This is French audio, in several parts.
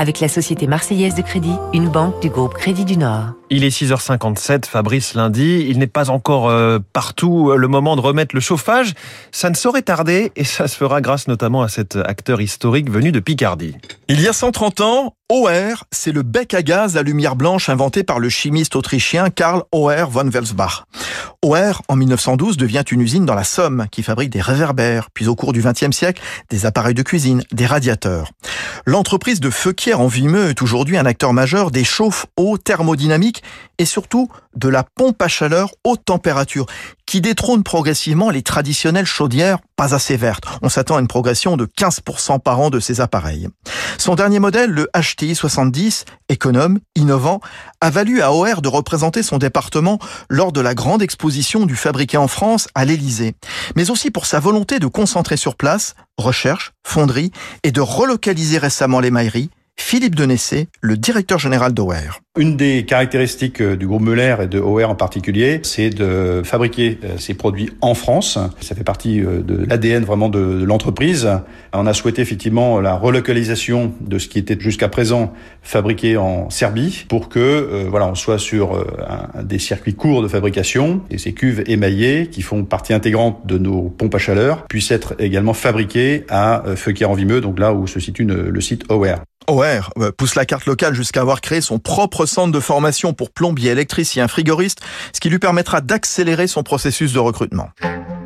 avec la Société Marseillaise de Crédit, une banque du groupe Crédit du Nord. Il est 6h57, Fabrice lundi. Il n'est pas encore euh, partout le moment de remettre le chauffage. Ça ne saurait tarder et ça se fera grâce notamment à cet acteur historique venu de Picardie. Il y a 130 ans, OR, c'est le bec à gaz à lumière blanche inventé par le chimiste autrichien Karl Oer von Welsbach. OR, en 1912, devient une usine dans la Somme qui fabrique des réverbères, puis au cours du XXe siècle, des appareils de cuisine, des radiateurs. L'entreprise de Feuquière en Vimeux est aujourd'hui un acteur majeur des chauffe-eau thermodynamiques et surtout de la pompe à chaleur haute température qui détrône progressivement les traditionnelles chaudières pas assez vertes. On s'attend à une progression de 15% par an de ces appareils. Son dernier modèle, le HTI 70, économe, innovant, a valu à OR de représenter son département lors de la grande exposition du fabriqué en France à l'Élysée, mais aussi pour sa volonté de concentrer sur place recherche, fonderie et de relocaliser récemment les mailleries Philippe Denessé, le directeur général d'OR. Une des caractéristiques euh, du groupe Muller et de OR en particulier, c'est de fabriquer euh, ces produits en France. Ça fait partie euh, de l'ADN vraiment de l'entreprise. On a souhaité effectivement la relocalisation de ce qui était jusqu'à présent fabriqué en Serbie pour que voilà, on soit sur des circuits courts de fabrication et ces cuves émaillées qui font partie intégrante de nos pompes à chaleur puissent être également fabriquées à Feuquier-en-Vimeux, donc là où se situe le site OR. OR pousse la carte locale jusqu'à avoir créé son propre centre de formation pour plombier, électricien, frigoriste, ce qui lui permettra d'accélérer son processus de recrutement.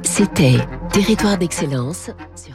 C'était Territoire d'excellence sur